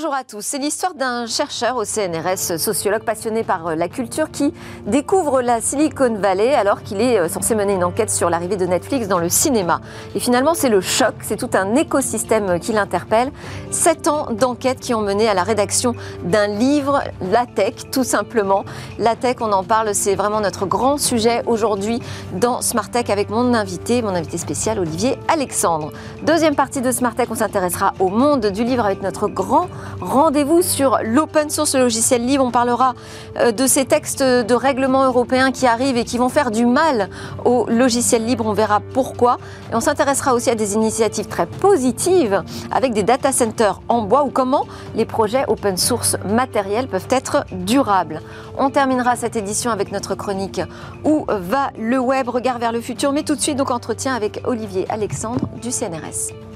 Bonjour à tous. C'est l'histoire d'un chercheur au CNRS, sociologue passionné par euh, la culture, qui découvre la Silicon Valley alors qu'il est euh, censé mener une enquête sur l'arrivée de Netflix dans le cinéma. Et finalement, c'est le choc, c'est tout un écosystème qui l'interpelle. Sept ans d'enquête qui ont mené à la rédaction d'un livre, La Tech, tout simplement. La Tech, on en parle, c'est vraiment notre grand sujet aujourd'hui dans Smart Tech avec mon invité, mon invité spécial, Olivier Alexandre. Deuxième partie de Smart Tech, on s'intéressera au monde du livre avec notre grand rendez-vous sur l'open source, logiciel libre. On parlera euh, de ces textes de règlements européens qui arrivent et qui vont faire du mal au logiciel libre. On verra pourquoi. Et on s'intéressera aussi à des initiatives très positives avec des data centers en bois ou comment les projets open source matériels peuvent être durables. On terminera cette édition avec notre chronique Où va le web? Regard vers le futur. Mais tout de suite, donc entretien avec Olivier Alexandre du CNRS.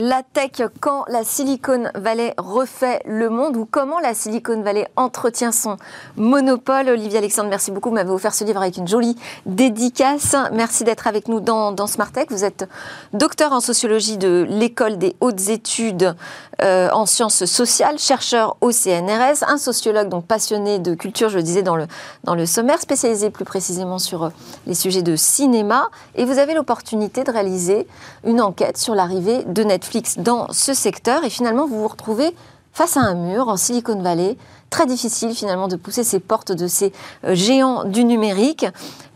La tech, quand la Silicon Valley refait le monde ou comment la Silicon Valley entretient son monopole. Olivier Alexandre, merci beaucoup. Vous m'avez offert ce livre avec une jolie dédicace. Merci d'être avec nous dans, Smart Tech. Vous êtes docteur en sociologie de l'école des hautes études euh, en sciences sociales, chercheur au CNRS, un sociologue donc passionné de culture, je le disais dans le, dans le sommaire, spécialisé plus précisément sur euh, les sujets de cinéma. Et vous avez l'opportunité de réaliser une enquête sur l'arrivée de Netflix dans ce secteur et finalement vous vous retrouvez face à un mur en Silicon Valley. Très difficile finalement de pousser ces portes de ces euh, géants du numérique.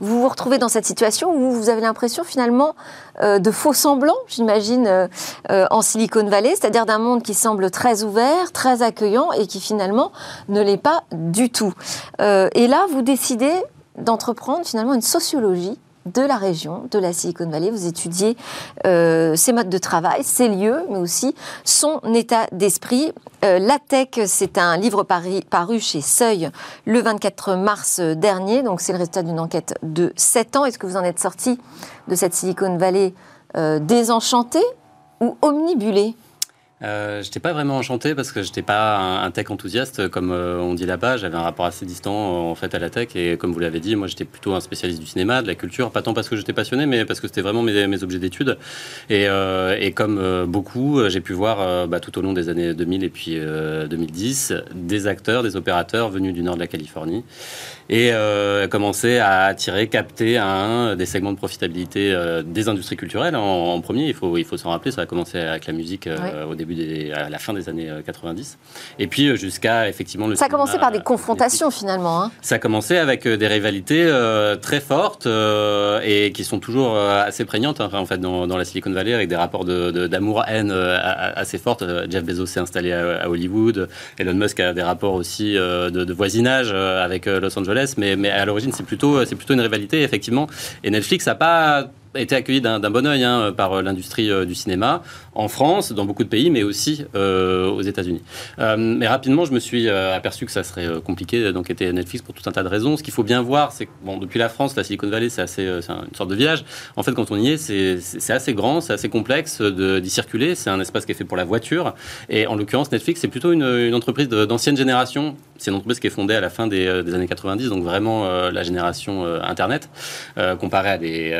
Vous vous retrouvez dans cette situation où vous avez l'impression finalement euh, de faux semblants, j'imagine, euh, en Silicon Valley, c'est-à-dire d'un monde qui semble très ouvert, très accueillant et qui finalement ne l'est pas du tout. et là, vous décidez d'entreprendre finalement une sociologie de la région, de la Silicon Valley. Vous étudiez euh, ses modes de travail, ses lieux, mais aussi son état d'esprit. Euh, la Tech, c'est un livre paru chez Seuil le 24 mars dernier. Donc, c'est le résultat d'une enquête de 7 ans. Est-ce que vous en êtes sorti de cette Silicon Valley euh, désenchantée ou omnibulée? Euh, j'étais pas vraiment enchanté parce que j'étais pas un, tech enthousiaste comme euh, on dit là-bas. J'avais un rapport assez distant euh, en fait à la tech et comme vous l'avez dit, moi j'étais plutôt un spécialiste du cinéma, de la culture, pas tant parce que j'étais passionné, mais parce que c'était vraiment mes, mes, objets d'études. Et, euh, et, comme beaucoup, j'ai pu voir bah, tout au long des années 2000 et puis 2010 des acteurs, des opérateurs venus du nord de la Californie et commencer à attirer, capter un des segments de profitabilité des industries culturelles en, premier. Il faut il faut s'en rappeler, ça a commencé avec la musique au début à la fin des années 90. Euh, et puis euh, jusqu'à effectivement le. Ça a commencé par des confrontations finalement. Hein. Ça a commencé avec euh, des rivalités très fortes et qui sont toujours assez prégnantes hein, en fait dans, la Silicon Valley avec des rapports d'amour-haine assez fortes. Jeff Bezos s'est installé à, Hollywood. Elon Musk a des rapports aussi de, voisinage avec Los Angeles. Mais, mais à l'origine, c'est plutôt, c'est plutôt une rivalité, effectivement. Et Netflix n'a pas été accueilli d'un bon oeil hein, par euh, l'industrie euh, du cinéma en France, dans beaucoup de pays, mais aussi euh, aux États-Unis. mais rapidement, je me suis aperçu que ça serait compliqué d'enquêter Netflix pour tout un tas de raisons. Ce qu'il faut bien voir, c'est que bon, depuis la France, la Silicon Valley, c'est assez, une sorte de village. En fait, quand on y est, c'est assez grand, c'est assez complexe d'y circuler. C'est un espace qui est fait pour la voiture. Et en l'occurrence, Netflix, c'est plutôt une, une entreprise d'ancienne génération. C'est une entreprise qui est fondée à la fin des, des années 90, donc vraiment la génération Internet, comparée à des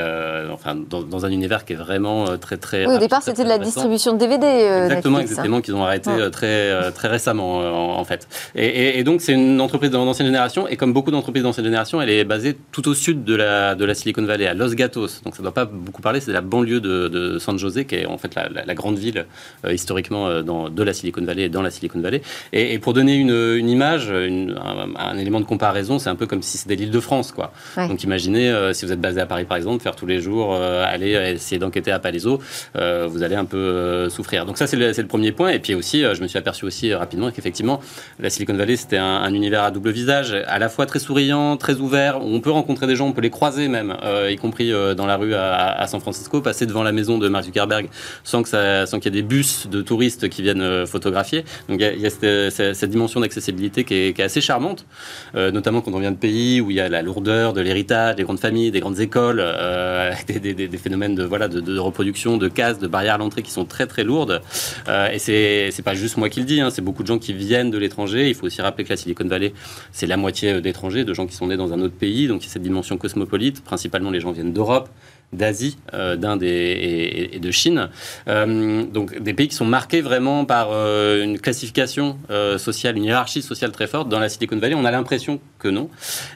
dans, un univers qui est vraiment euh, très très. Oui, au départ, c'était de la distribution de DVD. Euh, exactement, hein. exactement, qu'ils ont arrêté euh, très très récemment en, fait. Et, donc c'est une entreprise d'ancienne génération et comme beaucoup d'entreprises d'ancienne génération, elle est basée tout au sud de la de la Silicon Valley, à Los Gatos. Donc ça ne doit pas beaucoup parler. C'est la banlieue de, San José, qui est en fait la, grande ville historiquement dans, de la Silicon Valley et dans la Silicon Valley. Et, pour donner une, une image, un, élément de comparaison, c'est un peu comme si c'était l'île de France, quoi. Donc imaginez si vous êtes basé à Paris par exemple, faire tous les jours euh, aller essayer d'enquêter à Palaiso, euh, vous allez un peu euh, souffrir. Donc ça, c'est le, premier point. Et puis aussi, je me suis aperçu aussi rapidement qu'effectivement, la Silicon Valley, c'était un, univers à double visage, à la fois très souriant, très ouvert, où on peut rencontrer des gens, on peut les croiser même, y compris dans la rue à, San Francisco, passer devant la maison de Mark Zuckerberg sans qu'il sans qu'il y ait des bus de touristes qui viennent photographier. Donc il y a, cette, dimension d'accessibilité qui, est, assez charmante, notamment quand on vient de pays où il y a la lourdeur de l'héritage, des grandes familles, des grandes écoles, des, des, phénomènes de, voilà, de, reproduction, de cases, de barrières à l'entrée qui sont très très lourdes. Euh, et c'est, c'est pas juste moi qui le dis, hein, c'est beaucoup de gens qui viennent de l'étranger. Il faut aussi rappeler que la Silicon Valley, c'est la moitié d'étrangers, de gens qui sont nés dans un autre pays, donc il y a cette dimension cosmopolite. Principalement, les gens viennent d'Europe, d'Asie, d'Inde et, et, de Chine. donc des pays qui sont marqués vraiment par une classification sociale, une hiérarchie sociale très forte. Dans la Silicon Valley, on a l'impression que non.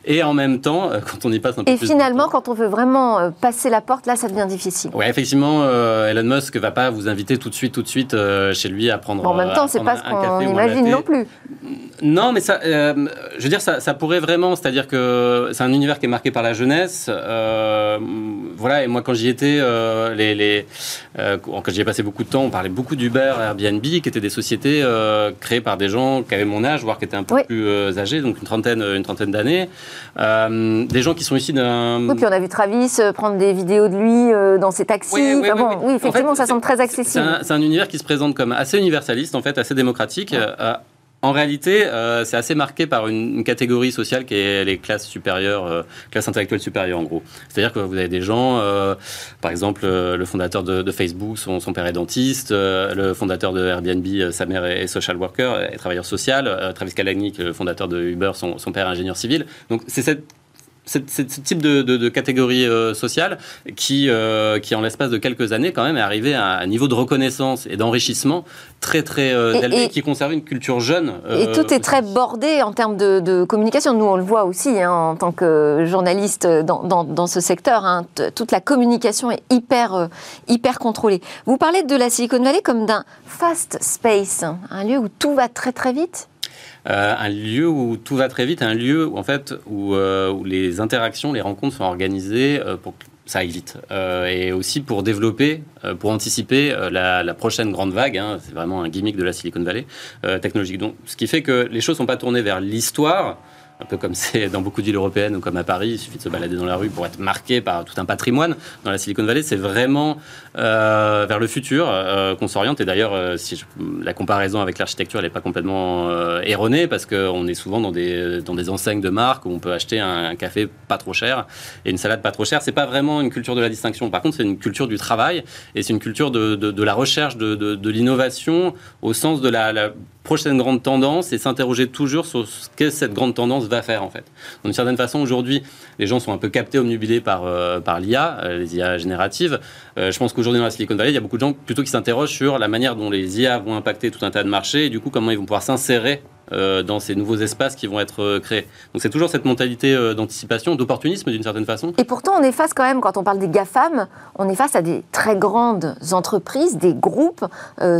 Et en même temps, quand on y passe un peu et plus... Et finalement, quand on veut vraiment passer la porte, là, ça devient difficile. Oui, effectivement, Elon Musk ne va pas vous inviter tout de suite, tout de suite chez lui à prendre, bon, en même temps, c'est pas ce qu'on imagine non plus. Non, mais ça, euh, je veux dire, ça, ça pourrait vraiment, c'est-à-dire que c'est un univers qui est marqué par la jeunesse. Euh, voilà, et moi, quand j'y étais, euh, les, les quand j'y ai passé beaucoup de temps, on parlait beaucoup d'Uber, Airbnb, qui étaient des sociétés créées par des gens qui avaient mon âge, voire qui étaient un peu plus âgés, donc une trentaine, une trentaine d'années. des gens qui sont ici d'un. Oui, puis on a vu Travis prendre des vidéos de lui dans ses taxis. Oui, bon, oui effectivement, ça semble très accessible. C'est un, un, univers qui se présente comme assez universaliste, en fait, assez démocratique. En réalité, euh, c'est assez marqué par une, catégorie sociale qui est les classes supérieures, euh, classes intellectuelles supérieures en gros. C'est-à-dire que vous avez des gens, euh, par exemple, le fondateur de, Facebook, son, père est dentiste, le fondateur de Airbnb, sa mère est, social worker, est travailleur social, Travis Kalanick, le fondateur de Uber, son, son père est ingénieur civil. Donc c'est cette c'est ce type de, catégorie euh, sociale qui, euh, qui, en l'espace de quelques années, quand même, est arrivé à un niveau de reconnaissance et d'enrichissement très, très euh, élevé, qui conserve une culture jeune. et tout est très bordé en termes de, communication. Nous, on le voit aussi hein, en tant que journaliste dans, dans, ce secteur. Hein, toute la communication est hyper, hyper contrôlée. Vous parlez de la Silicon Valley comme d'un fast space, un lieu où tout va très, très vite? Euh, un lieu où tout va très vite, un lieu où, en fait, où, euh, les interactions, les rencontres sont organisées euh, pour que ça aille vite. et aussi pour développer, pour anticiper la, prochaine grande vague. Hein, c'est vraiment un gimmick de la Silicon Valley technologique. Donc, ce qui fait que les choses ne sont pas tournées vers l'histoire, un peu comme c'est dans beaucoup d'îles européennes ou comme à Paris, il suffit de se balader dans la rue pour être marqué par tout un patrimoine. Dans la Silicon Valley, c'est vraiment euh, vers le futur euh, qu'on s'oriente. Et d'ailleurs, euh, si la comparaison avec l'architecture, elle n'est pas complètement erronée, parce qu'on est souvent dans des, dans des enseignes de marque où on peut acheter un, café pas trop cher et une salade pas trop chère. C'est pas vraiment une culture de la distinction. Par contre, c'est une culture du travail et c'est une culture de, de, la recherche, de, de l'innovation au sens de la, la prochaine grande tendance et s'interroger toujours sur ce que cette grande tendance va faire en fait. D'une certaine façon, aujourd'hui, les gens sont un peu captés, omnubilés par, euh, par l'IA, euh, les IA génératives. Euh, je pense qu'aujourd'hui, dans la Silicon Valley, il y a beaucoup de gens plutôt qui s'interrogent sur la manière dont les IA vont impacter tout un tas de marchés et du coup, comment ils vont pouvoir s'insérer dans ces nouveaux espaces qui vont être créés. Donc c'est toujours cette mentalité d'anticipation, d'opportunisme d'une certaine façon. Et pourtant on est face quand même, quand on parle des GAFAM, on est face à des très grandes entreprises, des groupes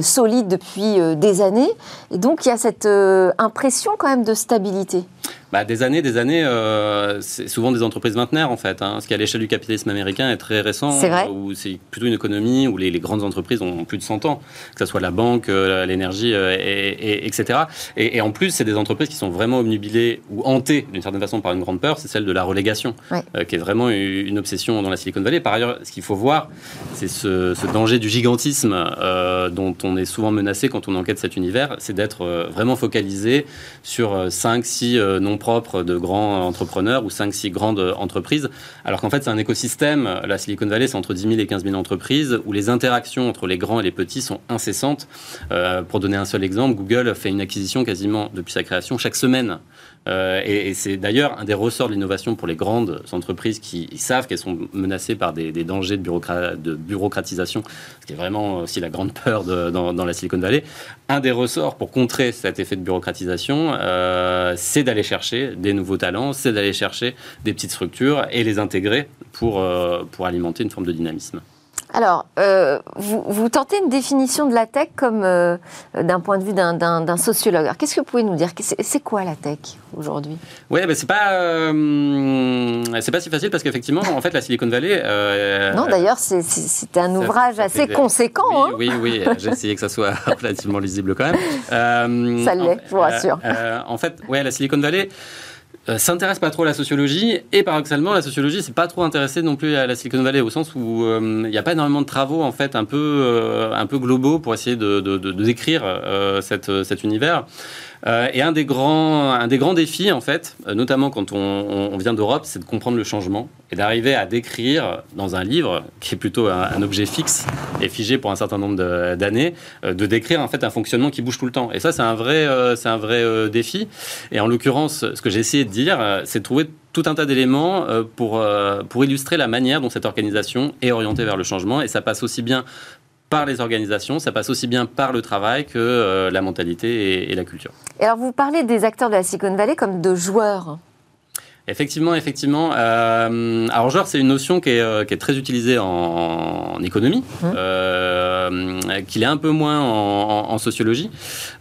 solides depuis des années. Et donc il y a cette impression quand même de stabilité. Bah, des années, des années, euh, c'est souvent des entreprises vingtenaires en fait. Hein, ce qui à l'échelle du capitalisme américain est très récent. C'est vrai. Où c'est plutôt une économie où les, grandes entreprises ont plus de 100 ans, que ce soit la banque, euh, l'énergie, euh, et, etc. Et, en plus, c'est des entreprises qui sont vraiment obnubilées ou hantées d'une certaine façon par une grande peur, c'est celle de la relégation, qui est vraiment une obsession dans la Silicon Valley. Par ailleurs, ce qu'il faut voir, c'est ce, danger du gigantisme dont on est souvent menacé quand on enquête cet univers, c'est d'être vraiment focalisé sur 5, 6 non propre de grands entrepreneurs ou 5-6 grandes entreprises, alors qu'en fait c'est un écosystème, la Silicon Valley c'est entre 10 000 et 15 000 entreprises, où les interactions entre les grands et les petits sont incessantes. Euh, pour donner un seul exemple, Google fait une acquisition quasiment depuis sa création chaque semaine. Euh, et, c'est d'ailleurs un des ressorts de l'innovation pour les grandes entreprises qui savent qu'elles sont menacées par des, dangers de, bureaucratisation, ce qui est vraiment aussi la grande peur dans, la Silicon Valley. Un des ressorts pour contrer cet effet de bureaucratisation, euh, c'est d'aller chercher des nouveaux talents, c'est d'aller chercher des petites structures et les intégrer pour, euh, pour alimenter une forme de dynamisme. Alors, euh, vous, tentez une définition de la tech comme euh, d'un point de vue d'un sociologue. Qu'est-ce que vous pouvez nous dire? C'est quoi la tech aujourd'hui? Oui, ben c'est pas euh, c'est pas si facile parce qu'effectivement, en fait, la Silicon Valley. non, d'ailleurs, c'est un ouvrage assez conséquent. Oui, hein. oui, oui j'ai essayé que ça soit relativement lisible quand même. ça l'est, je vous rassure. en fait, ouais, la Silicon Valley. Euh, s'intéresse pas trop à la sociologie et paradoxalement la sociologie c'est pas trop intéressée non plus à la Silicon Valley au sens où euh, il n'y a pas énormément de travaux en fait un peu euh, un peu globaux pour essayer de, décrire cette, cet univers Euh, et un des, grands, un des grands défis, en fait, euh, notamment quand on, vient d'Europe, c'est de comprendre le changement et d'arriver à décrire dans un livre, qui est plutôt un, objet fixe et figé pour un certain nombre d'années, euh, de, décrire en fait un fonctionnement qui bouge tout le temps. Et ça, c'est un vrai, un vrai défi. Et en l'occurrence, ce que j'ai essayé de dire, c'est de trouver tout un tas d'éléments pour, pour illustrer la manière dont cette organisation est orientée vers le changement. Et ça passe aussi bien par les organisations, ça passe aussi bien par le travail que euh, la mentalité et, la culture. Et alors vous parlez des acteurs de la Silicon Valley comme de joueurs. Effectivement, effectivement. Euh, alors, joueur, c'est une notion qui est, euh, très utilisée en, économie, mmh. qu'il est un peu moins en, sociologie.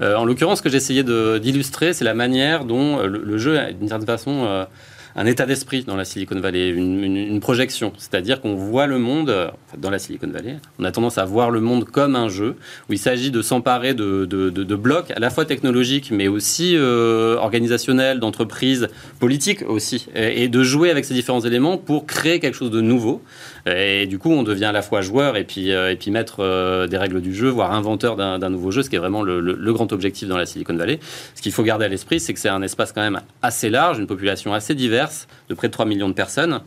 en l'occurrence, ce que j'essayais d'illustrer, c'est la manière dont le, le jeu, d'une certaine façon, un état d'esprit dans la Silicon Valley, une, projection. C'est-à-dire qu'on voit le monde, dans la Silicon Valley, on a tendance à voir le monde comme un jeu, où il s'agit de s'emparer de, de, blocs à la fois technologiques, mais aussi euh, organisationnels, d'entreprises, politiques aussi, et, de jouer avec ces différents éléments pour créer quelque chose de nouveau. Et du coup, on devient à la fois joueur et puis, euh, et puis maître euh, des règles du jeu, voire inventeur d'un nouveau jeu, ce qui est vraiment le, le, grand objectif dans la Silicon Valley. Ce qu'il faut garder à l'esprit, c'est que c'est un espace quand même assez large, une population assez diverse, de près de 3 millions de personnes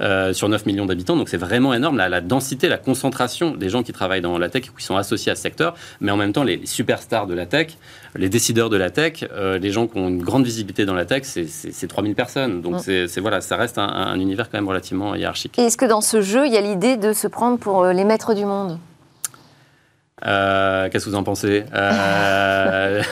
euh, sur 9 millions d'habitants. Donc c'est vraiment énorme, la, la, densité, la concentration des gens qui travaillent dans la tech, qui sont associés à ce secteur, mais en même temps les, superstars de la tech, les décideurs de la tech, les gens qui ont une grande visibilité dans la tech, c'est 3000 personnes. Donc c'est voilà, ça reste un, un, univers quand même relativement hiérarchique. Est-ce que dans ce jeu, il y a l'idée de se prendre pour euh, les maîtres du monde euh, Qu'est-ce que vous en pensez? Euh,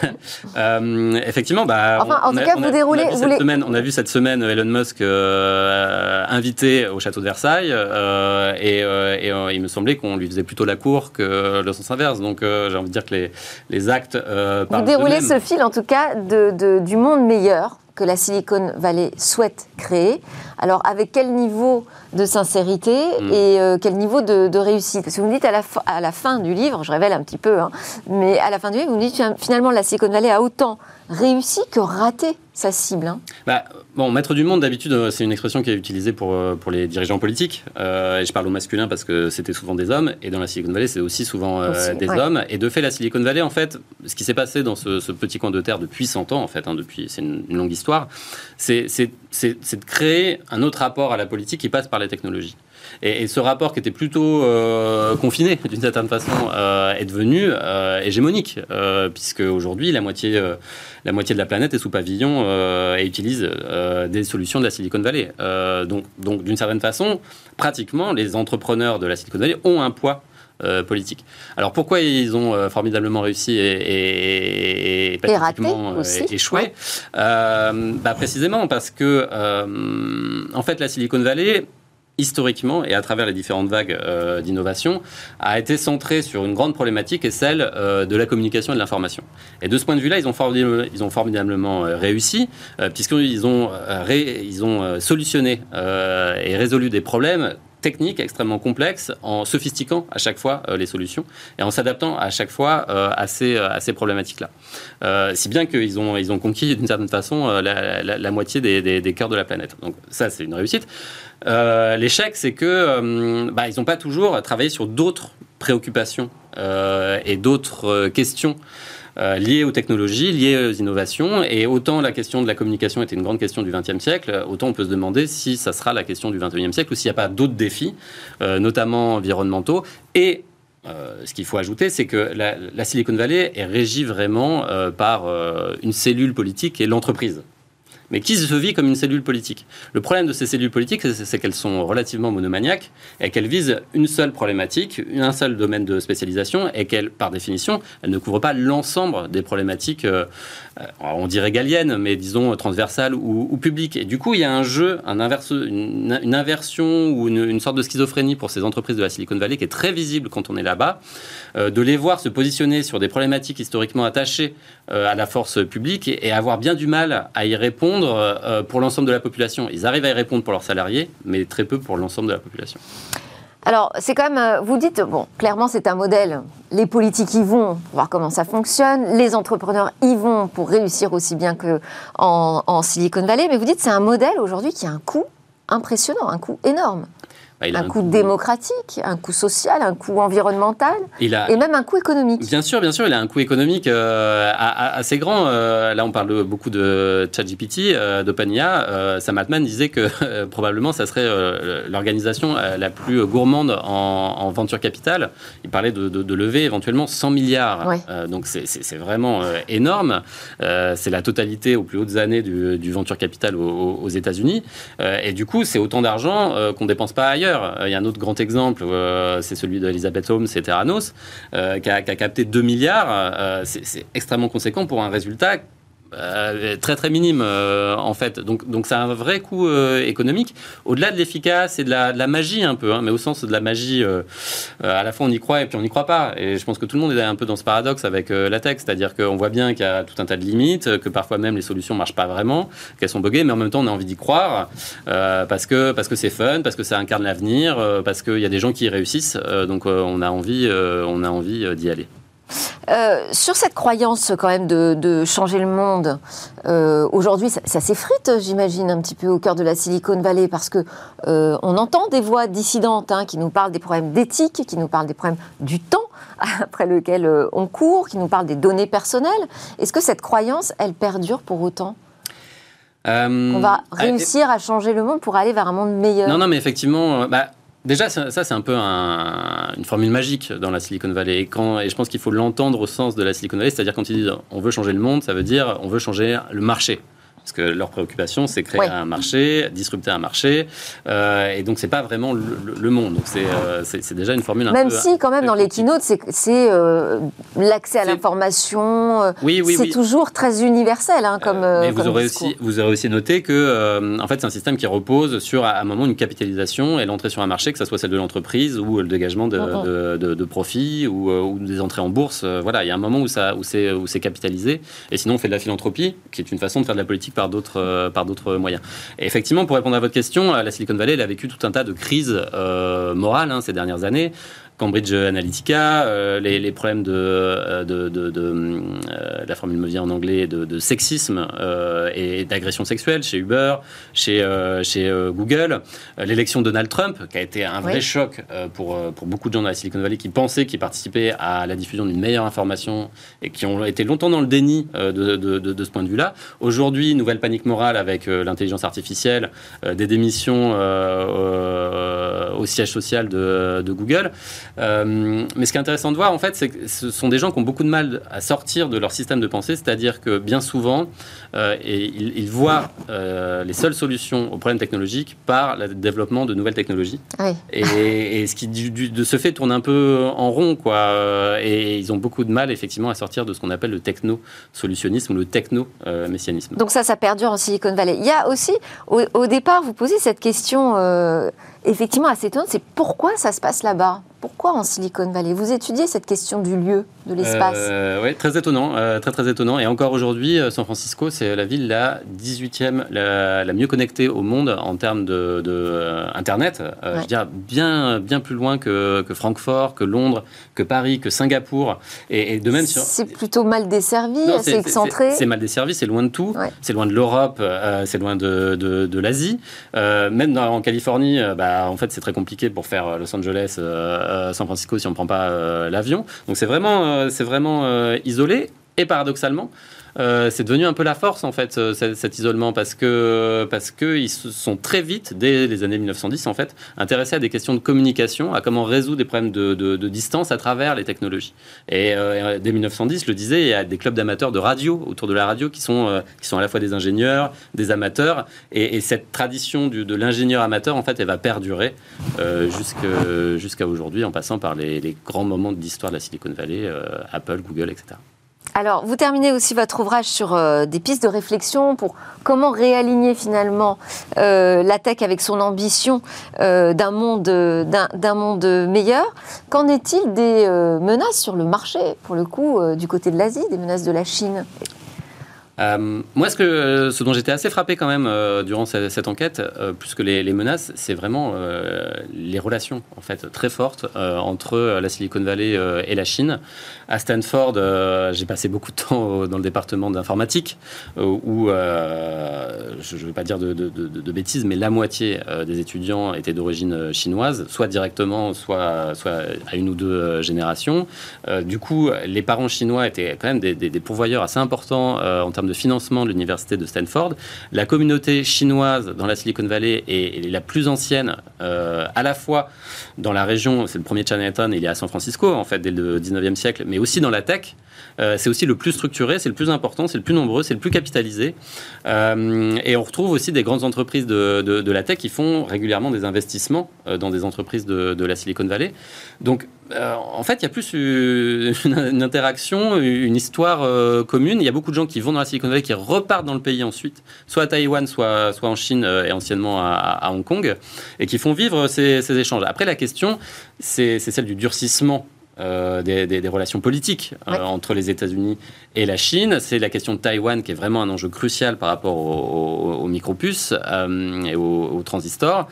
Effectivement, bah, enfin, en tout cas, vous déroulez. On a, vu cette semaine, on a vu cette semaine Elon Musk invité au château de Versailles, et, il me semblait qu'on lui faisait plutôt la cour que le sens inverse. Donc, j'ai envie de dire que les, les actes. vous déroulez ce fil, en tout cas, de, du monde meilleur que la Silicon Valley souhaite créer. Alors, avec quel niveau de sincérité mm. et euh, quel niveau de, réussite? Parce que vous me dites à la, à la, fin du livre, je révèle un petit peu, hein, mais à la fin du livre, vous me dites finalement la Silicon Valley a autant réussi que raté sa cible. Hein. Bah, bon, maître du monde, d'habitude, euh, c'est une expression qui est utilisée pour, euh, pour les dirigeants politiques. Euh, et je parle au masculin parce que c'était souvent des hommes. Et dans la Silicon Valley, c'est aussi souvent des hommes. Et de fait, la Silicon Valley, en fait, ce qui s'est passé dans ce, petit coin de terre depuis 100 ans, en fait, hein, depuis, c'est une, longue histoire, c'est de créer un autre rapport à la politique qui passe par les technologies. Et, ce rapport qui était plutôt euh, confiné, d'une certaine façon, euh, est devenu euh, hégémonique, puisque aujourd'hui, la moitié, la moitié de la planète est sous pavillon et utilise des solutions de la Silicon Valley. donc, donc d'une certaine façon, pratiquement, les entrepreneurs de la Silicon Valley ont un poids politique. Alors pourquoi ils ont formidablement réussi et, et, et échoué bah, Précisément parce que, en fait, la Silicon Valley historiquement et à travers les différentes vagues euh, d'innovation, a été centré sur une grande problématique et celle euh, de la communication et de l'information. Et de ce point de vue-là, ils ont, formidablement euh, réussi, puisqu'ils ont, ils ont solutionné et résolu des problèmes techniques extrêmement complexes en sophistiquant à chaque fois les solutions et en s'adaptant à chaque fois à ces, à ces problématiques-là. si bien qu'ils ont, ils ont conquis d'une certaine façon la, moitié des, des, cœurs de la planète. Donc ça, c'est une réussite. Euh, l'échec, c'est que euh, bah, n'ont pas toujours travaillé sur d'autres préoccupations euh, et d'autres questions liées aux technologies, liées aux innovations. Et autant la question de la communication était une grande question du XXe siècle, autant on peut se demander si ça sera la question du XXIe siècle ou s'il n'y a pas d'autres défis, notamment environnementaux. Et ce qu'il faut ajouter, c'est que la, la, Silicon Valley est régie vraiment par une cellule politique et l'entreprise mais qui se vit comme une cellule politique? Le problème de ces cellules politiques, c'est qu'elles sont relativement monomaniaques et qu'elles visent une seule problématique, un seul domaine de spécialisation et qu'elles, par définition, elles ne couvrent pas l'ensemble des problématiques, euh, euh, on dirait galiennes, mais disons transversales ou, publiques. Et du coup, il y a un jeu, une, inversion ou une, sorte de schizophrénie pour ces entreprises de la Silicon Valley qui est très visible quand on est là-bas, euh, de les voir se positionner sur des problématiques historiquement attachées à la force publique et avoir bien du mal à y répondre euh, euh, pour l'ensemble de la population. Ils arrivent à y répondre pour leurs salariés, mais très peu pour l'ensemble de la population. Alors, c'est quand même, euh, vous dites, bon, clairement, c'est un modèle. Les politiques y vont pour voir comment ça fonctionne. Les entrepreneurs y vont pour réussir aussi bien qu'en en Silicon Valley. Mais vous dites, c'est un modèle aujourd'hui qui a un coût impressionnant, un coût énorme. Bah, un, coût, démocratique, un coût social, un coût environnemental et même un coût économique. Bien sûr, bien sûr, il a un coût économique euh, assez grand. Euh, là, on parle beaucoup de ChatGPT, euh, d'OpenIA. Sam Altman disait que probablement, ça serait l'organisation la plus gourmande en, venture capital. Il parlait de, lever éventuellement 100 milliards. donc, c'est vraiment énorme. c'est la totalité aux plus hautes années du, venture capital aux, aux États-Unis. et du coup, c'est autant d'argent qu'on dépense pas ailleurs. Euh, il y a un autre grand exemple, euh, c'est celui d'Elisabeth Holmes et Terranos, euh, qui a, capté 2 milliards. c'est extrêmement conséquent pour un résultat euh, très très minime euh, en fait. Donc donc c'est un vrai coût euh, économique. Au-delà de l'efficace et de la, magie un peu, hein, mais au sens de la magie, à la fois on y croit et puis on n'y croit pas. Et je pense que tout le monde est un peu dans ce paradoxe avec la tech, c'est-à-dire qu'on voit bien qu'il y a tout un tas de limites, que parfois même les solutions marchent pas vraiment, qu'elles sont buggées, mais en même temps on a envie d'y croire parce que parce que c'est fun, parce que ça incarne l'avenir, parce qu'il y a des gens qui y réussissent. donc on a envie on a envie d'y aller. Euh, sur cette croyance quand même de, changer le monde, euh, aujourd'hui ça, s'effrite, j'imagine, un petit peu au cœur de la Silicon Valley, parce que euh, on entend des voix dissidentes hein, qui nous parlent des problèmes d'éthique, qui nous parlent des problèmes du temps après lequel on court, qui nous parlent des données personnelles. Est-ce que cette croyance, elle perdure pour autant? On va réussir à changer le monde pour aller vers un monde meilleur? Non, non, mais effectivement, bah, Déjà, ça, c'est un peu une formule magique dans la Silicon Valley. Et, quand, et je pense qu'il faut l'entendre au sens de la Silicon Valley, c'est-à-dire quand ils disent on veut changer le monde, ça veut dire on veut changer le marché. Parce que leur préoccupation, c'est créer un marché, disrupter un marché. Euh, et donc, c'est pas vraiment le, monde. Donc, euh, c'est déjà une formule un même peu. Même si, quand même, dans les keynotes, c'est euh, l'accès à l'information. oui, oui, c'est toujours très universel. Hein, comme, mais vous, aurez aussi, vous aurez aussi noté que, en fait, c'est un système qui repose sur, à un moment, une capitalisation et l'entrée sur un marché, que ce soit celle de l'entreprise ou le dégagement de, de, de, profits ou, ou, des entrées en bourse. Voilà, il y a un moment où, ça, où c'est capitalisé. Et sinon, on fait de la philanthropie, qui est une façon de faire de la politique par d'autres euh, par d'autres moyens. Effectivement, pour répondre à votre question, la Silicon Valley a vécu tout un tas de crises euh, morales hein, ces dernières années. Cambridge Analytica, euh, les, problèmes de, euh, de, de, euh, la formule me vient en anglais, de, sexisme et d'agression sexuelle chez Uber, chez, chez Google, l'élection de Donald Trump, qui a été un vrai choc pour, pour beaucoup de gens dans la Silicon Valley qui pensaient qu'ils participaient à la diffusion d'une meilleure information et qui ont été longtemps dans le déni de, ce point de vue-là. Aujourd'hui, nouvelle panique morale avec l'intelligence artificielle, des démissions au siège social de, Google. Euh, mais ce qui est intéressant de voir, en fait, c'est que ce sont des gens qui ont beaucoup de mal à sortir de leur système de pensée, c'est-à-dire que bien souvent, euh, et ils, voient euh, les seules solutions aux problèmes technologiques par le développement de nouvelles technologies. Et, ce qui, de ce fait, tourne un peu en rond, quoi. Et ils ont beaucoup de mal, effectivement, à sortir de ce qu'on appelle le techno-solutionnisme ou le techno-messianisme. Donc ça, ça perdure en Silicon Valley. Il y a aussi, au, au départ, vous posez cette question effectivement assez étonnante, c'est pourquoi ça se passe là-bas? Pourquoi en Silicon Valley? Vous étudiez cette question du lieu, de l'espace euh, Oui, très étonnant, euh, très très étonnant. Et encore aujourd'hui, euh, San Francisco, c'est la ville la 18e, la, mieux connectée au monde en termes de, Internet. Je veux dire, bien, bien plus loin que, Francfort, que Londres, que Paris, que Singapour. Et, de même C'est plutôt mal desservi, c'est excentré C'est mal desservi, c'est loin de tout. C'est loin de l'Europe, c'est loin de, de, l'Asie. même en Californie, bah, en fait, c'est très compliqué pour faire Los Angeles euh, San Francisco si on ne prend pas euh, l'avion. Donc c'est vraiment, euh, c'est vraiment isolé. Et paradoxalement, euh, c'est devenu un peu la force en fait cet, isolement parce que parce que ils se sont très vite dès les années 1910 en fait intéressés à des questions de communication, à comment résoudre des problèmes de, distance à travers les technologies. Et euh, dès 1910, je le disais, il y a des clubs d'amateurs de radio autour de la radio qui sont euh, qui sont à la fois des ingénieurs, des amateurs, et, cette tradition de l'ingénieur amateur en fait, elle va perdurer jusqu'à aujourd'hui en passant par les grands moments de l'histoire de la Silicon Valley, Apple, Google, etc. Alors, vous terminez aussi votre ouvrage sur euh, des pistes de réflexion pour comment réaligner finalement euh, la tech avec son ambition euh, d'un monde, d'un monde meilleur. Qu'en est-il des menaces sur le marché, pour le coup, du côté de l'Asie, des menaces de la Chine? Euh, moi, ce, que, ce dont j'étais assez frappé quand même euh, durant cette, enquête, euh, plus que les, menaces, c'est vraiment les relations en fait très fortes entre la Silicon Valley et la Chine. À Stanford, j'ai passé beaucoup de temps dans le département d'informatique, où je ne veux pas dire de, bêtises, mais la moitié des étudiants étaient d'origine chinoise, soit directement, soit, à une ou deux générations. du coup, les parents chinois étaient quand même des, pourvoyeurs assez importants en termes de financement de l'université de Stanford. La communauté chinoise dans la Silicon Valley est, la plus ancienne, euh, à la fois dans la région, c'est le premier Chinatown, il est à San Francisco, en fait, dès le 19e siècle, aussi dans la tech. Euh, c'est aussi le plus structuré, c'est le plus important, c'est le plus nombreux, c'est le plus capitalisé. Euh, et on retrouve aussi des grandes entreprises de, de, la tech qui font régulièrement des investissements dans des entreprises de, de la Silicon Valley. Donc, en fait, il y a plus une, interaction, une histoire commune. Il y a beaucoup de gens qui vont dans la Silicon Valley, qui repartent dans le pays ensuite, soit à Taïwan, soit, soit en Chine et anciennement à, Hong Kong, et qui font vivre ces échanges. Après, la question, c'est celle du durcissement euh, des, relations politiques euh, entre les États-Unis et la Chine. C'est la question de Taïwan qui est vraiment un enjeu crucial par rapport aux, micropuces euh, et aux, transistors.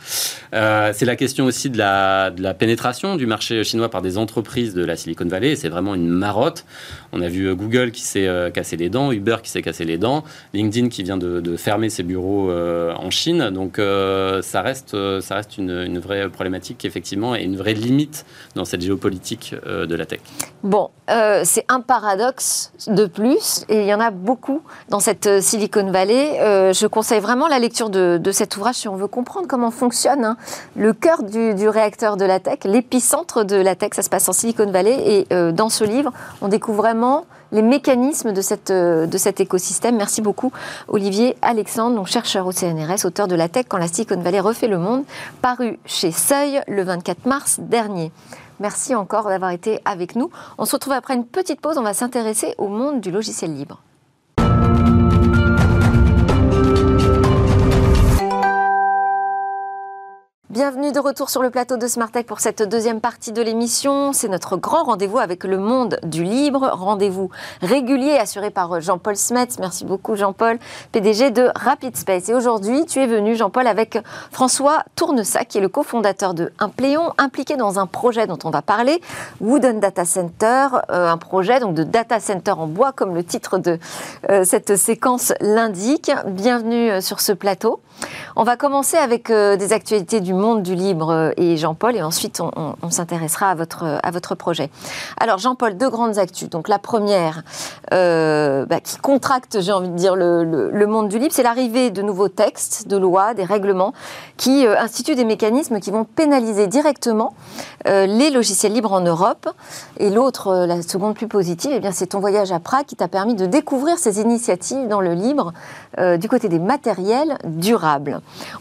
c'est la question aussi de la, de la, pénétration du marché chinois par des entreprises de la Silicon Valley. C'est vraiment une marotte. On a vu Google qui s'est cassé les dents, Uber qui s'est cassé les dents, LinkedIn qui vient de, fermer ses bureaux en Chine. Donc ça reste, ça reste une, une, vraie problématique effectivement et une vraie limite dans cette géopolitique de la tech. Bon, euh, c'est un paradoxe de plus, et il y en a beaucoup dans cette euh, Silicon Valley. je conseille vraiment la lecture de, cet ouvrage si on veut comprendre comment fonctionne hein, le cœur du, réacteur de la tech, l'épicentre de la tech. Ça se passe en Silicon Valley, et dans ce livre, on découvre vraiment les mécanismes de, cette, de cet écosystème. Merci beaucoup, Olivier Alexandre, chercheur au CNRS, auteur de La Tech quand la Silicon Valley refait le monde, paru chez Seuil le 24 mars dernier. Merci encore d'avoir été avec nous. On se retrouve après une petite pause. On va s'intéresser au monde du logiciel libre. Bienvenue de retour sur le plateau de Smartech pour cette deuxième partie de l'émission. C'est notre grand rendez-vous avec le monde du libre. Rendez-vous régulier assuré par Jean-Paul Smets. Merci beaucoup Jean-Paul, PDG de Rapid Space. Et aujourd'hui, tu es venu, Jean-Paul, avec François Tournesac, qui est le cofondateur de Impléon, impliqué dans un projet dont on va parler, Wooden Data Center, euh, un projet donc de data center en bois, comme le titre de euh, cette séquence l'indique. Bienvenue euh, sur ce plateau. On va commencer avec des actualités du monde du libre et Jean-Paul, et ensuite on, s'intéressera à votre, projet. Alors Jean-Paul, deux grandes actus. Donc la première, euh, bah, qui contracte, j'ai envie de dire, le, monde du libre, c'est l'arrivée de nouveaux textes, de lois, des règlements qui euh, instituent des mécanismes qui vont pénaliser directement euh, les logiciels libres en Europe. Et l'autre, la seconde plus positive, eh c'est ton voyage à Prague qui t'a permis de découvrir ces initiatives dans le libre du côté des matériels durables.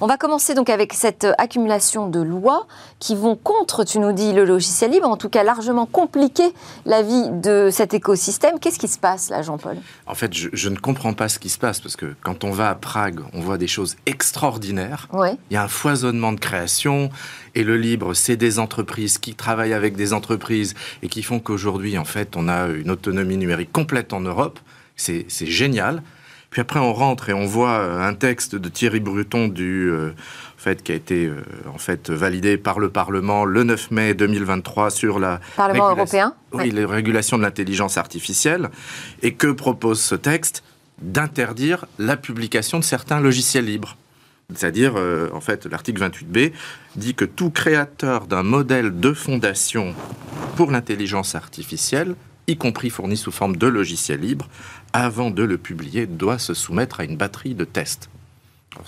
On va commencer donc avec cette accumulation de lois qui vont contre, tu nous dis, le logiciel libre, en tout cas largement compliquer la vie de cet écosystème. Qu'est-ce qui se passe là, Jean-Paul? En fait, je, ne comprends pas ce qui se passe parce que quand on va à Prague, on voit des choses extraordinaires. Il y a un foisonnement de création et le libre, c'est des entreprises qui travaillent avec des entreprises et qui font qu'aujourd'hui, en fait, on a une autonomie numérique complète en Europe. C'est génial. Puis après, on rentre et on voit un texte de Thierry Bruton du, euh, fait, qui a été euh, en fait validé par le Parlement le 9 mai 2023 sur la Parlement européen. Oui, les régulations de l'intelligence artificielle. Et que propose ce texte D'interdire la publication de certains logiciels libres. C'est-à-dire, euh, en fait, l'article 28b dit que tout créateur d'un modèle de fondation pour l'intelligence artificielle, y compris fourni sous forme de logiciel libre, avant de le publier, doit se soumettre à une batterie de tests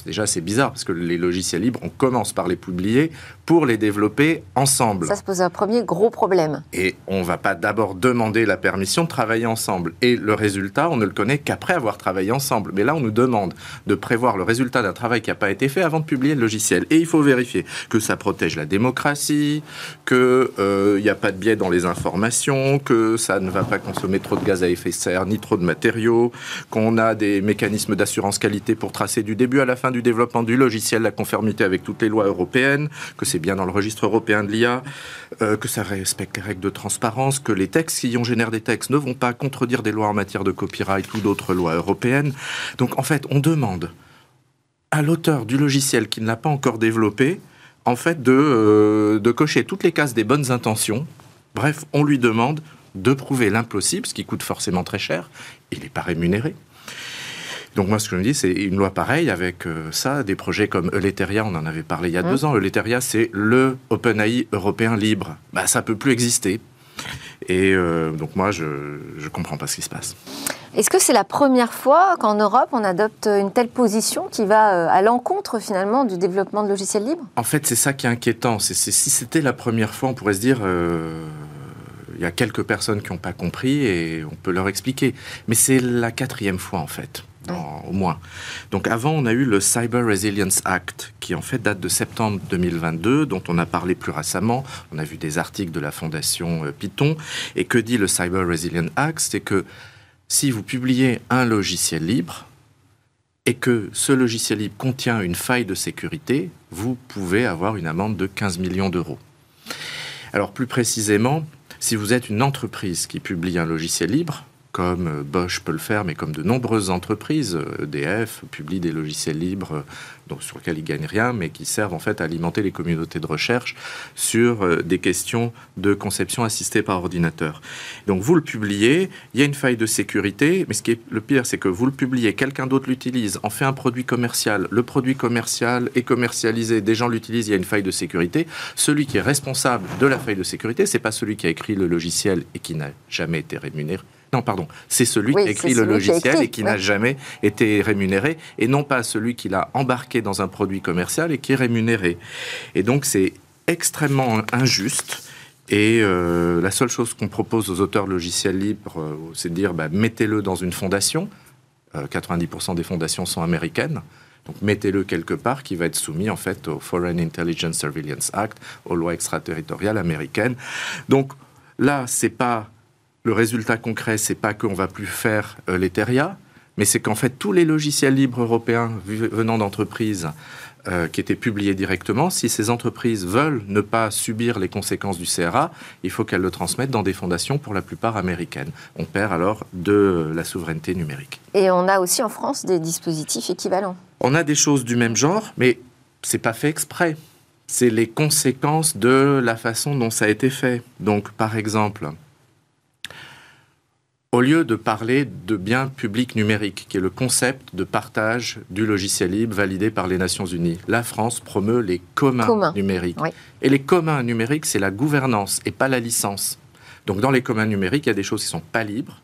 déjà, c'est bizarre parce que les logiciels libres, on commence par les publier pour les développer ensemble. Ça se pose un premier gros problème. Et on ne va pas d'abord demander la permission de travailler ensemble. Et le résultat, on ne le connaît qu'après avoir travaillé ensemble. Mais là, on nous demande de prévoir le résultat d'un travail qui n'a pas été fait avant de publier le logiciel. Et il faut vérifier que ça protège la démocratie, qu'il euh, n'y a pas de biais dans les informations, que ça ne va pas consommer trop de gaz à effet de serre ni trop de matériaux, qu'on a des mécanismes d'assurance qualité pour tracer du début à la fin du développement du logiciel la conformité avec toutes les lois européennes, que c'est bien dans le registre européen de l'IA, euh, que ça respecte les règles de transparence, que les textes qui en génèrent des textes ne vont pas contredire des lois en matière de copyright ou d'autres lois européennes. Donc en fait, on demande à l'auteur du logiciel qui ne l'a pas encore développé, en fait, de, euh, de cocher toutes les cases des bonnes intentions. Bref, on lui demande de prouver l'impossible, ce qui coûte forcément très cher. Il n'est pas rémunéré. Donc moi, ce que je me dis, c'est une loi pareille avec euh, ça, des projets comme Euleteria, on en avait parlé il y a deux mmh. ans. Euleteria, c'est le OpenAI européen libre. Bah, ça peut plus exister. Et euh, donc moi, je ne comprends pas ce qui se passe. Est-ce que c'est la première fois qu'en Europe, on adopte une telle position qui va euh, à l'encontre finalement du développement de logiciels libres? En fait, c'est ça qui est inquiétant. C'est, si c'était la première fois, on pourrait se dire... il y a quelques personnes qui n'ont pas compris et on peut leur expliquer. Mais c'est la quatrième fois en fait au moins. Donc avant, on a eu le Cyber Resilience Act, qui en fait date de septembre 2022, dont on a parlé plus récemment. On a vu des articles de la fondation euh, Python. Et que dit le Cyber Resilience Act? C'est que si vous publiez un logiciel libre, et que ce logiciel libre contient une faille de sécurité, vous pouvez avoir une amende de 15 millions d'euros. Alors plus précisément, si vous êtes une entreprise qui publie un logiciel libre, comme euh, Bosch peut le faire, mais comme de nombreuses entreprises, EDF euh, publie des logiciels libres euh, donc sur lesquels ils gagnent rien, mais qui servent en fait à alimenter les communautés de recherche sur des questions de conception assistée par ordinateur. Donc vous le publiez, il y a une faille de sécurité, mais ce qui est le pire, c'est que vous le publiez, quelqu'un d'autre l'utilise, en fait un produit commercial, le produit commercial est commercialisé, des gens l'utilisent, il y a une faille de sécurité. Celui qui est responsable de la faille de sécurité, c'est pas celui qui a écrit le logiciel et qui n'a jamais été rémunéré non, pardon, c'est celui qui a écrit le logiciel et qui n'a jamais été rémunéré, et non pas celui qui l'a embarqué dans un produit commercial et qui est rémunéré. Et donc c'est extrêmement injuste. Et euh, la seule chose qu'on propose aux auteurs logiciels libres, euh, c'est de dire bah, mettez-le dans une fondation. 90% euh, des fondations sont américaines. Donc mettez-le quelque part qui va être soumis en fait au Foreign Intelligence Surveillance Act, aux lois extraterritoriales américaines. Donc là, c'est pas le résultat concret, c'est pas qu'on va plus faire euh, mais c'est qu'en fait tous les logiciels libres européens venant d'entreprises euh, qui étaient publiés directement, si ces entreprises veulent ne pas subir les conséquences du CRA, il faut qu'elles le transmettent dans des fondations pour la plupart américaines. On perd alors de la souveraineté numérique. Et on a aussi en France des dispositifs équivalents. On a des choses du même genre, mais c'est pas fait exprès. C'est les conséquences de la façon dont ça a été fait. Donc, par exemple, au lieu de parler de biens publics numériques, qui est le concept de partage du logiciel libre validé par les Nations Unies, la France promeut les communs, numériques. Et les communs numériques, c'est la gouvernance et pas la licence. Donc dans les communs numériques, il y a des choses qui sont pas libres,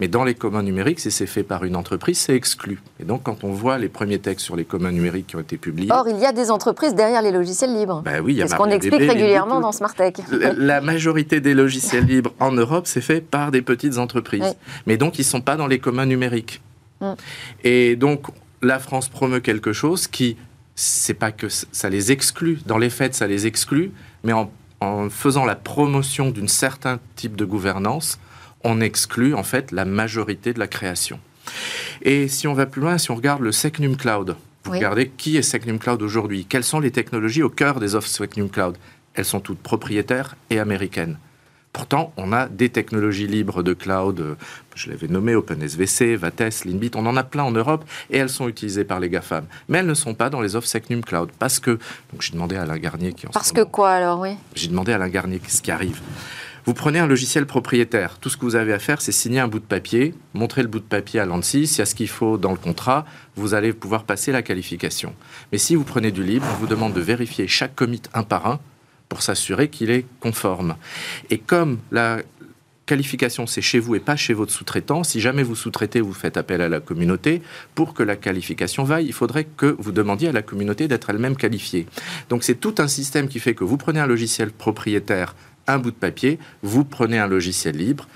mais dans les communs numériques, si c'est fait par une entreprise, c'est exclu. Et donc, quand on voit les premiers textes sur les communs numériques qui ont été publiés. Or, il y a des entreprises derrière les logiciels libres. Ben oui, il y a ce qu'on explique régulièrement dans Smartech. La, majorité des logiciels libres en Europe, c'est fait par des petites entreprises. Mais donc, ils ne sont pas dans les communs numériques. Et donc, la France promeut quelque chose qui, c'est pas que ça les exclut. Dans les faits, ça les exclut, mais en, en faisant la promotion d'un certain type de gouvernance, on exclut en fait la majorité de la création. Et si on va plus loin, si on regarde le Secnum Cloud, vous regardez qui est Secnum Cloud aujourd'hui, quelles sont les technologies au cœur des offres Secnum Cloud? Elles sont toutes propriétaires et américaines. Pourtant, on a des technologies libres de cloud, euh, je l'avais nommé OpenSVC, Vates, Linbit, on en a plein en Europe et elles sont utilisées par les GAFAM. Mais elles ne sont pas dans les offres Secnum Cloud parce que, donc j'ai demandé à Alain Garnier qui en Parce que quoi alors, oui? J'ai demandé à Alain Garnier ce qui arrive. Vous prenez un logiciel propriétaire. Tout ce que vous avez à faire, c'est signer un bout de papier, montrer le bout de papier à l'ANSI. S'il y a ce qu'il faut dans le contrat, vous allez pouvoir passer la qualification. Mais si vous prenez du libre, on vous demande de vérifier chaque commit un par un pour s'assurer qu'il est conforme. Et comme la qualification, c'est chez vous et pas chez votre sous-traitant. Si jamais vous sous-traitez, vous faites appel à la communauté. Pour que la qualification vaille, il faudrait que vous demandiez à la communauté d'être elle-même qualifiée. Donc c'est tout un système qui fait que vous prenez un logiciel propriétaire un bout de papier, vous prenez un logiciel libre,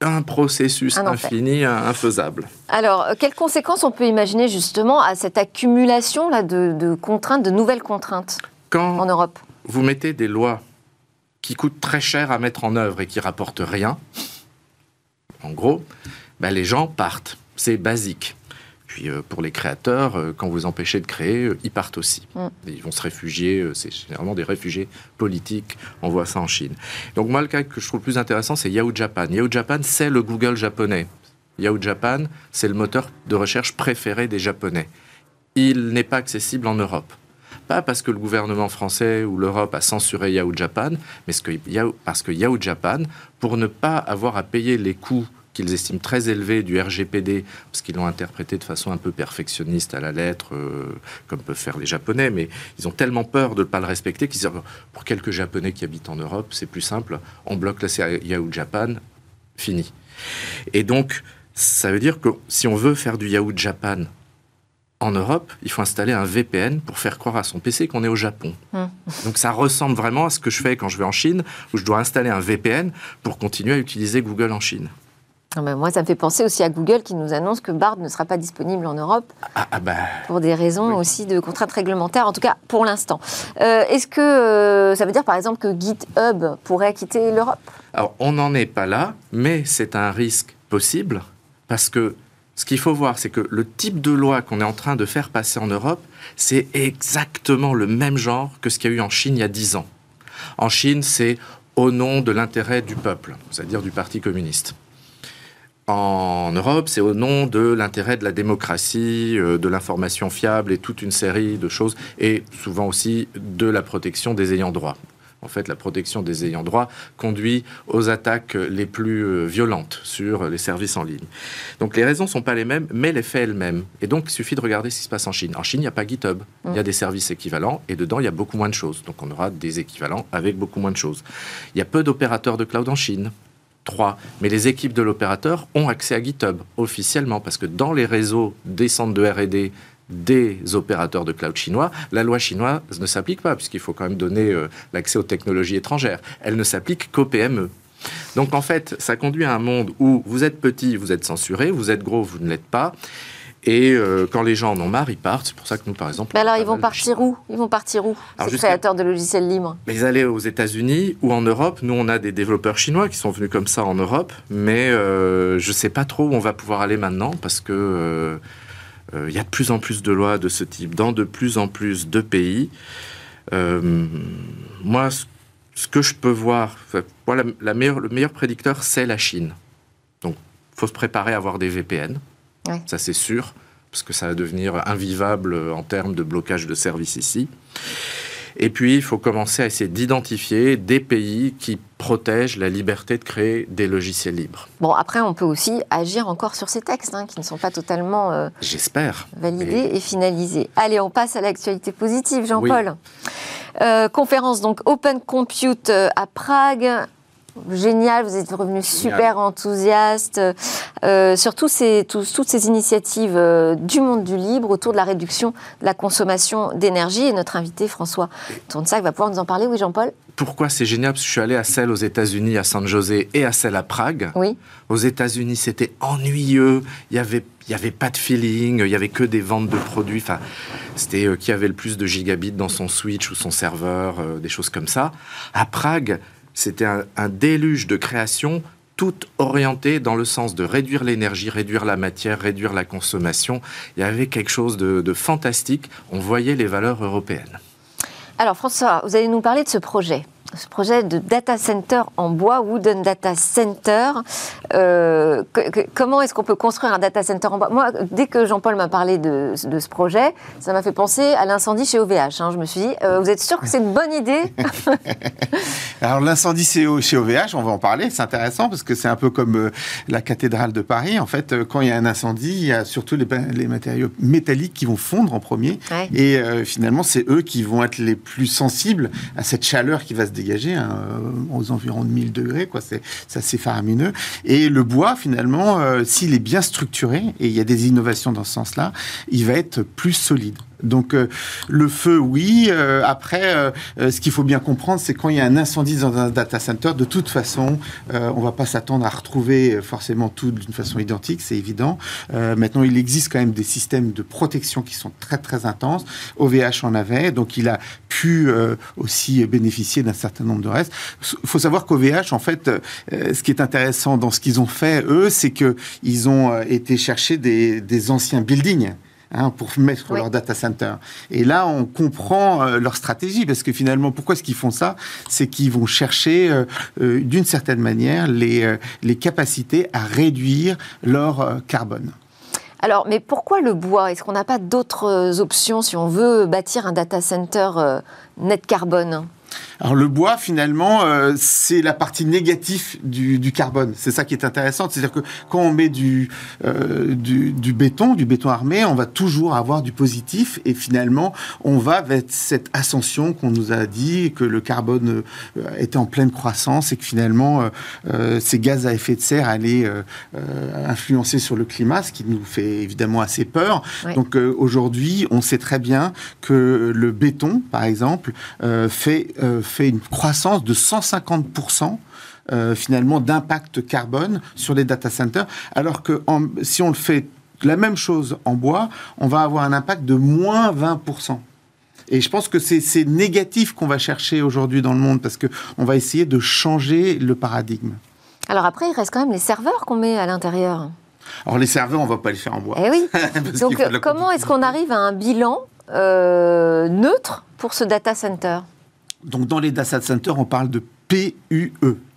un processus infini, infaisable. Alors, euh, quelles conséquences on peut imaginer justement à cette accumulation là, de, contraintes, de nouvelles contraintes Quand en Europe? Vous mettez des lois qui coûtent très cher à mettre en œuvre et qui rapportent rien, en gros, ben les gens partent. C'est basique. Puis euh, pour les créateurs, euh, quand vous empêchez de créer, ils partent aussi. Mm. Ils vont se réfugier, c'est généralement des réfugiés politiques, on voit ça en Chine. Donc moi, le cas que je trouve le plus intéressant, c'est Yahoo Japan. Yahoo Japan, c'est le Google japonais. Yahoo Japan, c'est le moteur de recherche préféré des Japonais. Il n'est pas accessible en Europe. Pas parce que le gouvernement français ou l'Europe a censuré Yahoo Japan, mais parce que Yahoo Japan, pour ne pas avoir à payer les coûts qu'ils estiment très élevés du RGPD, parce qu'ils l'ont interprété de façon un peu perfectionniste à la lettre, euh, comme peuvent faire les Japonais, mais ils ont tellement peur de ne pas le respecter qu'ils disent pour quelques Japonais qui habitent en Europe, c'est plus simple, on bloque la Yahoo Japan, fini. Et donc, ça veut dire que si on veut faire du Yahoo Japan en Europe, il faut installer un VPN pour faire croire à son PC qu'on est au Japon. Hmm. Donc ça ressemble vraiment à ce que je fais quand je vais en Chine, où je dois installer un VPN pour continuer à utiliser Google en Chine. Ah ben, moi, ça me fait penser aussi à Google qui nous annonce que Bard ne sera pas disponible en Europe ah, ah bah, pour des raisons aussi de contraintes réglementaires, en tout cas pour l'instant. Euh, est-ce que euh, ça veut dire par exemple que GitHub pourrait quitter l'Europe? Alors on n'en est pas là, mais c'est un risque possible parce que ce qu'il faut voir, c'est que le type de loi qu'on est en train de faire passer en Europe, c'est exactement le même genre que ce qu'il y a eu en Chine il y a dix ans. En Chine, c'est au nom de l'intérêt du peuple, c'est-à-dire du Parti communiste. En Europe, c'est au nom de l'intérêt de la démocratie, euh, de l'information fiable et toute une série de choses, et souvent aussi de la protection des ayants droit. En fait, la protection des ayants droit conduit aux attaques les plus euh, violentes sur les services en ligne. Donc les raisons ne sont pas les mêmes, mais les faits elles-mêmes. Et donc il suffit de regarder ce qui se passe en Chine. En Chine, il n'y a pas GitHub. Il y a mm. des services équivalents et dedans, il y a beaucoup moins de choses. Donc on aura des équivalents avec beaucoup moins de choses. Il y a peu d'opérateurs de cloud en Chine. Trois. Mais les équipes de l'opérateur ont accès à GitHub officiellement parce que dans les réseaux des centres de R&D des opérateurs de cloud chinois, la loi chinoise ne s'applique pas, puisqu'il faut quand même donner euh, l'accès aux technologies étrangères. Elle ne s'applique qu'aux PME. Donc en fait, ça conduit à un monde où vous êtes petit, vous êtes censuré, vous êtes gros, vous ne l'êtes pas. Et euh, quand les gens en ont marre, ils partent. C'est pour ça que nous, par exemple. Mais alors, ils vont partir où? Ils vont partir où? Ces créateurs de logiciels libres Mais Ils allaient aux États-Unis ou en Europe. Nous, on a des développeurs chinois qui sont venus comme ça en Europe. Mais euh, je ne sais pas trop où on va pouvoir aller maintenant parce que euh, il y a de plus en plus de lois de ce type dans de plus en plus de pays. Moi, ce que je peux voir, la, la meilleure, le meilleur prédicteur, c'est la Chine. Donc, il faut se préparer à avoir des VPN. Ça, c'est sûr, parce que ça va devenir invivable en termes de blocage de services ici. Et puis, il faut commencer à essayer d'identifier des pays qui protègent la liberté de créer des logiciels libres. Bon, après, on peut aussi agir encore sur ces textes hein, qui ne sont pas totalement euh, J'espère. validés et... finalisés. Allez, on passe à l'actualité positive, Jean-Paul. Euh, conférence donc Open Compute euh, à Prague génial, vous êtes revenu super enthousiaste euh, sur ces, toutes ces initiatives euh, du monde du libre autour de la réduction de la consommation d'énergie. Et notre invité François Tournesac va pouvoir nous en parler. Oui, Jean-Paul? Pourquoi c'est génial? Parce que je suis allé à celle aux États-Unis, à San José, et à celle à Prague. Oui. Aux États-Unis, c'était ennuyeux. Il y avait il n'y avait pas de feeling, il n'y avait que des ventes de produits. Enfin, c'était euh, qui avait le plus de gigabits dans son switch ou son serveur, des choses comme ça. À Prague, c'était un, déluge de création tout orienté dans le sens de réduire l'énergie, réduire la matière, réduire la consommation. Il y avait quelque chose de fantastique. On voyait les valeurs européennes. Alors François, vous allez nous parler de ce projet ce projet de data center en bois, Wooden Data Center. Euh, comment est-ce qu'on peut construire un data center en bois? Moi, dès que Jean-Paul m'a parlé de, ce projet, ça m'a fait penser à l'incendie chez OVH. Hein. Je me suis dit, euh, vous êtes sûr que c'est une bonne idée? Alors l'incendie chez OVH, on va en parler, c'est intéressant parce que c'est un peu comme euh, la cathédrale de Paris. En fait, quand il y a un incendie, il y a surtout les, matériaux métalliques qui vont fondre en premier. Et finalement, c'est eux qui vont être les plus sensibles à cette chaleur qui va se dégager dégagé hein, euh, aux environs de 1000 degrés, quoi. C'est assez faramineux. Et le bois, finalement, euh, s'il est bien structuré, et il y a des innovations dans ce sens-là, il va être plus solide. Donc le feu, oui. après, ce qu'il faut bien comprendre, c'est quand il y a un incendie dans un data center, de toute façon, on va pas s'attendre à retrouver forcément tout d'une façon identique, c'est évident. maintenant, il existe quand même des systèmes de protection qui sont très très intenses. OVH en avait, donc il a pu aussi bénéficier d'un certain nombre de restes. Il faut savoir qu'OVH, en fait, ce qui est intéressant dans ce qu'ils ont fait, eux, c'est qu'ils ont été chercher des anciens buildings Hein, pour mettre leur data center. Et là, on comprend euh, leur stratégie, parce que finalement, pourquoi est-ce qu'ils font ça? C'est qu'ils vont chercher, euh, euh, d'une certaine manière, les, les capacités à réduire leur carbone. Alors, mais pourquoi le bois? Est-ce qu'on n'a pas d'autres options si on veut bâtir un data center net carbone? Alors le bois, finalement, euh, c'est la partie négative du, carbone. C'est ça qui est intéressant. C'est-à-dire que quand on met du, euh, du, béton, du béton armé, on va toujours avoir du positif. Et finalement, on va vers cette ascension qu'on nous a dit, que le carbone euh, était en pleine croissance et que finalement, ces gaz à effet de serre allaient influencer sur le climat, ce qui nous fait évidemment assez peur. Donc aujourd'hui, on sait très bien que le béton, par exemple, fait fait une croissance de 150%. Euh, finalement d'impact carbone sur les data centers, alors que si on le fait la même chose en bois, on va avoir un impact de moins 20%. Et je pense que c'est négatif qu'on va chercher aujourd'hui dans le monde parce qu'on va essayer de changer le paradigme. Alors après, il reste quand même les serveurs qu'on met à l'intérieur. Alors les serveurs, on ne va pas les faire en bois. Eh oui. Donc comment est-ce qu'on arrive à un bilan euh, neutre pour ce data center? Donc dans les data centers, on parle de PUE.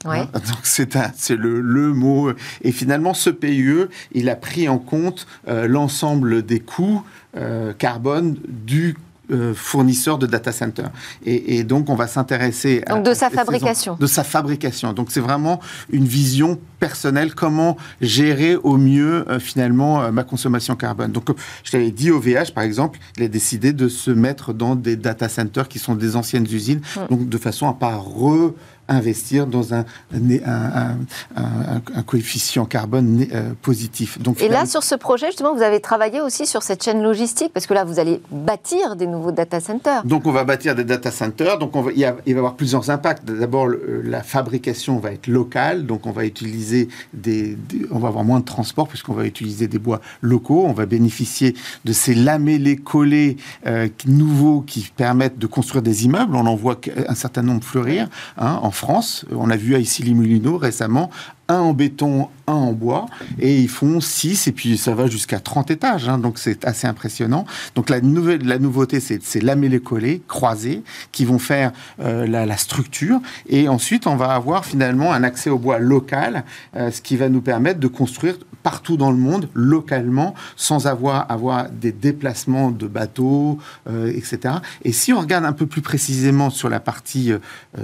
Hein. donc c'est le, le, mot. Et finalement, ce PUE, il a pris en compte euh, l'ensemble des coûts euh, carbone du euh, fournisseur de data center. Et, donc, on va s'intéresser donc de sa fabrication. De sa fabrication. Donc, c'est vraiment une vision personnelle, comment gérer au mieux, euh, finalement, euh, ma consommation carbone. Donc, je t'avais dit, OVH, par exemple, il a décidé de se mettre dans des data centers qui sont des anciennes usines, mm. donc de façon à pas re investir dans un, un, un, coefficient carbone euh, positif. Donc, Et là, sur ce projet, justement, vous avez travaillé aussi sur cette chaîne logistique, parce que là, vous allez bâtir des nouveaux data centers. Donc, on va bâtir des data centers. Donc, on va, il, va y avoir plusieurs impacts. D'abord, la fabrication va être locale. Donc, on va utiliser des, on va avoir moins de transport puisqu'on va utiliser des bois locaux. On va bénéficier de ces lamellés collés euh, nouveaux qui permettent de construire des immeubles. On en voit un certain nombre fleurir hein, en France. On a vu à Issy-les-Moulineaux récemment un en béton, un en bois, et ils font 6, et puis ça va jusqu'à 30 étages, hein, donc c'est assez impressionnant. Donc la, nouveauté, c'est lamellé collé, croisés, qui vont faire euh, la, structure, et ensuite on va avoir finalement un accès au bois local, euh, ce qui va nous permettre de construire partout dans le monde, localement, sans avoir, avoir des déplacements de bateaux, euh, etc. Et si on regarde un peu plus précisément sur la partie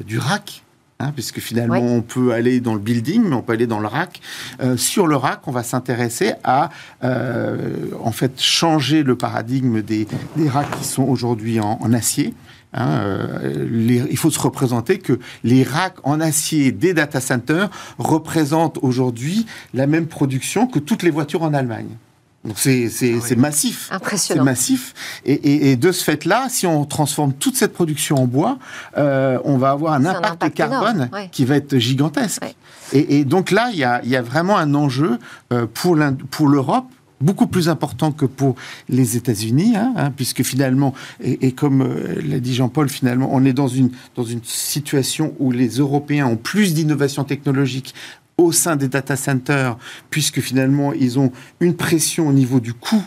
du rack, Hein, puisque finalement on peut aller dans le building, mais on peut aller dans le rack. Euh, sur le rack, on va s'intéresser à euh, en fait changer le paradigme des, des racks qui sont aujourd'hui en, acier. Hein, euh, il faut se représenter que les racks en acier des data centers représentent aujourd'hui la même production que toutes les voitures en Allemagne. Donc c'est ah massif. Impressionnant. C'est massif. Et, et, de ce fait-là, si on transforme toute cette production en bois, euh, on va avoir un impact, carbone qui va être gigantesque. Et, et, donc là, il y a, y a, vraiment un enjeu euh, pour l'Europe beaucoup plus important que pour les États-Unis, hein, hein, puisque finalement, et, et comme euh, l'a dit Jean-Paul, finalement, on est dans une, dans une situation où les Européens ont plus d'innovation technologique au sein des data centers, puisque finalement, ils ont une pression au niveau du coût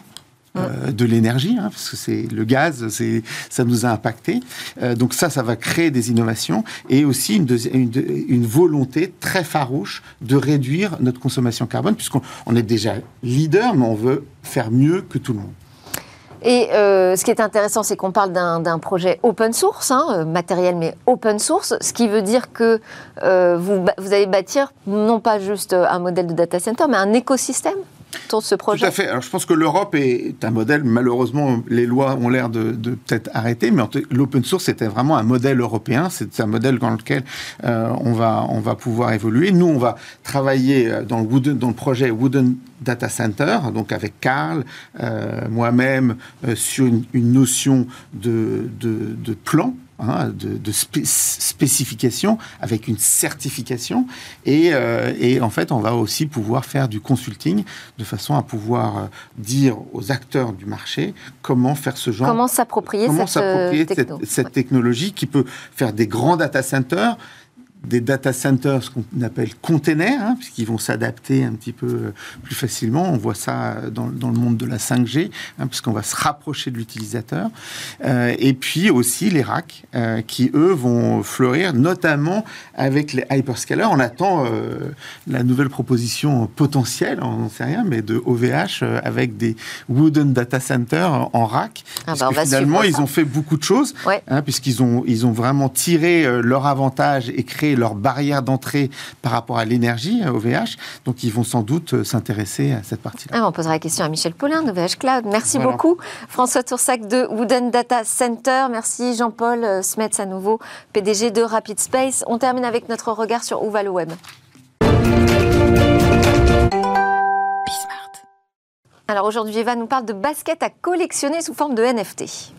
euh, de l'énergie, hein, parce que c'est le gaz, c'est ça nous a impacté. Euh, donc ça, ça va créer des innovations et aussi une, une, une, volonté très farouche de réduire notre consommation carbone, puisqu'on on est déjà leader, mais on veut faire mieux que tout le monde. Et euh, ce qui est intéressant, c'est qu'on parle d'un projet open source, hein, euh, matériel mais open source, ce qui veut dire que euh, vous, vous allez bâtir non pas juste un modèle de data center, mais un écosystème autour ce projet Tout à fait. Alors je pense que l'Europe est un modèle, malheureusement les lois ont l'air de, peut-être arrêter, mais l'open source c'était vraiment un modèle européen, c'est un modèle dans lequel euh, on, va, on va pouvoir évoluer. Nous, on va travailler euh, dans le, projet Wooden Data Center, donc avec Carl, euh, moi-même, sur une, notion de, de plan Hein, de, spécification avec une certification. Euh, et, en fait, on va aussi pouvoir faire du consulting de façon à pouvoir euh, dire aux acteurs du marché comment faire ce genre. Comment s'approprier cette, euh, cette, technologie qui peut faire des grands data centers des data centers, ce qu'on appelle containers, hein, puisqu'ils vont s'adapter un petit peu euh, plus facilement. On voit ça dans, dans le monde de la 5G, hein, puisqu'on va se rapprocher de l'utilisateur. Euh, et puis aussi les racks, euh, qui eux vont fleurir, notamment avec les hyperscalers. On attend euh, la nouvelle proposition potentielle, on n'en sait rien, mais de OVH avec des wooden data centers en rack. Ah bah finalement, ils ont fait beaucoup de choses, hein, puisqu'ils ont, ils ont vraiment tiré leur avantage et créé leur barrière d'entrée par rapport à l'énergie, OVH. Euh, Donc, ils vont sans doute euh, s'intéresser à cette partie-là. Ah, on posera la question à Michel Paulin d'OVH Cloud. Merci beaucoup. François Toursac de Wooden Data Center. Merci Jean-Paul euh, Smets à nouveau, PDG de Rapid Space. On termine avec notre regard sur où va le web. Alors aujourd'hui, Eva nous parle de baskets à collectionner sous forme de NFT.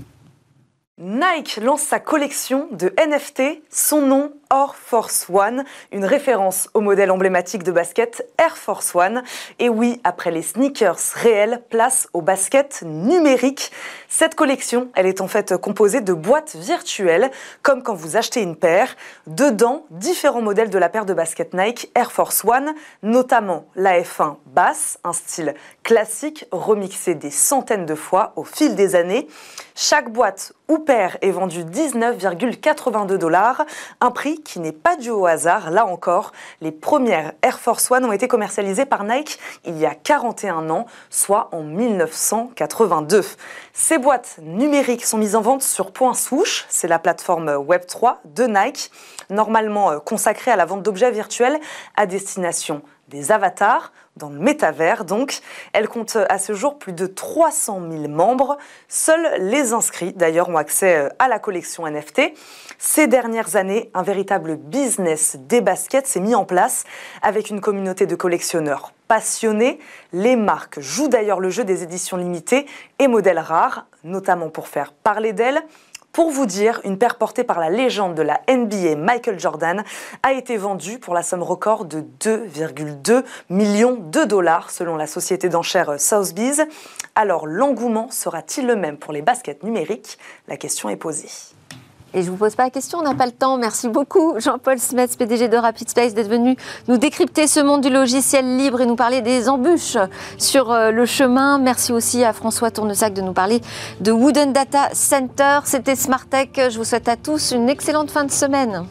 Nike lance sa collection de NFT, son nom Air Force One, une référence au modèle emblématique de basket Air Force One. Et oui, après les sneakers réels, place au basket numérique. Cette collection, elle est en fait composée de boîtes virtuelles, comme quand vous achetez une paire. Dedans, différents modèles de la paire de basket Nike Air Force One, notamment la F1 basse, un style classique remixé des centaines de fois au fil des années. Chaque boîte ou paire est vendue 19,82 dollars, un prix qui n'est pas dû au hasard. Là encore, les premières Air Force One ont été commercialisées par Nike il y a 41 ans, soit en 1982. Ces boîtes numériques sont mises en vente sur Point Souche, c'est la plateforme Web3 de Nike, normalement euh, consacrée à la vente d'objets virtuels à destination des avatars dans le métavers. Donc, elle compte à ce jour plus de 300 000 membres. Seuls les inscrits, d'ailleurs, ont accès euh, à la collection NFT. Ces dernières années, un véritable business des baskets s'est mis en place avec une communauté de collectionneurs passionnés. Les marques jouent d'ailleurs le jeu des éditions limitées et modèles rares, notamment pour faire parler d'elles. Pour vous dire, une paire portée par la légende de la NBA Michael Jordan a été vendue pour la somme record de 2,2 millions de dollars selon la société d'enchères Sotheby's. Alors l'engouement sera-t-il le même pour les baskets numériques? La question est posée. Et je ne vous pose pas la question, on n'a pas le temps. Merci beaucoup, Jean-Paul Smets, PDG de Rapid Space, d'être venu nous décrypter ce monde du logiciel libre et nous parler des embûches sur euh, le chemin. Merci aussi à François Tournesac de nous parler de Wooden Data Center. C'était Smart Tech. Je vous souhaite à tous une excellente fin de semaine.